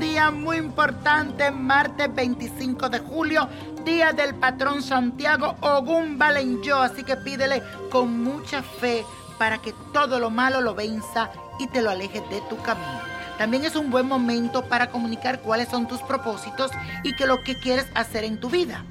día muy importante, martes 25 de julio, día del patrón Santiago Ogún Valenyo. Así que pídele con mucha fe para que todo lo malo lo venza y te lo aleje de tu camino. También es un buen momento para comunicar cuáles son tus propósitos y qué lo que quieres hacer en tu vida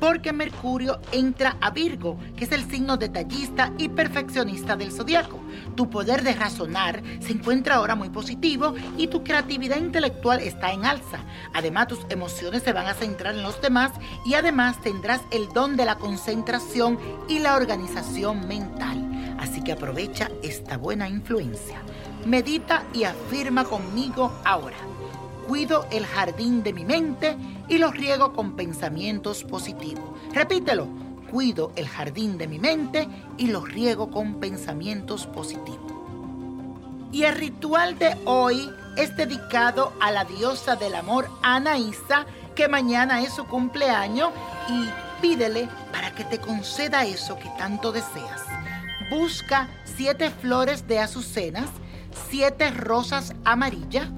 porque Mercurio entra a Virgo, que es el signo detallista y perfeccionista del zodiaco. Tu poder de razonar se encuentra ahora muy positivo y tu creatividad intelectual está en alza. Además, tus emociones se van a centrar en los demás y además tendrás el don de la concentración y la organización mental. Así que aprovecha esta buena influencia. Medita y afirma conmigo ahora. Cuido el jardín de mi mente y lo riego con pensamientos positivos. Repítelo. Cuido el jardín de mi mente y lo riego con pensamientos positivos. Y el ritual de hoy es dedicado a la diosa del amor Anaísa, que mañana es su cumpleaños y pídele para que te conceda eso que tanto deseas. Busca siete flores de azucenas, siete rosas amarillas,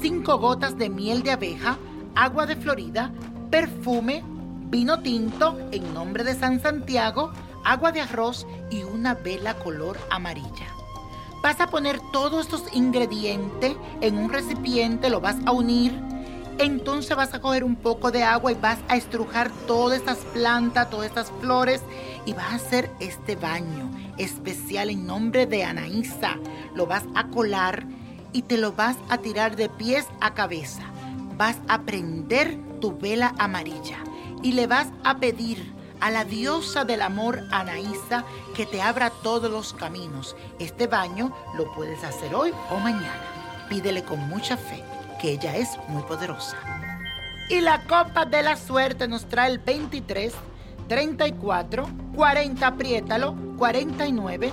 5 gotas de miel de abeja, agua de Florida, perfume, vino tinto en nombre de San Santiago, agua de arroz y una vela color amarilla. Vas a poner todos estos ingredientes en un recipiente, lo vas a unir. Entonces vas a coger un poco de agua y vas a estrujar todas estas plantas, todas estas flores y vas a hacer este baño especial en nombre de Anaísa. Lo vas a colar y te lo vas a tirar de pies a cabeza. Vas a prender tu vela amarilla y le vas a pedir a la diosa del amor Anaísa que te abra todos los caminos. Este baño lo puedes hacer hoy o mañana. Pídele con mucha fe, que ella es muy poderosa. Y la copa de la suerte nos trae el 23, 34, 40, apriétalo, 49,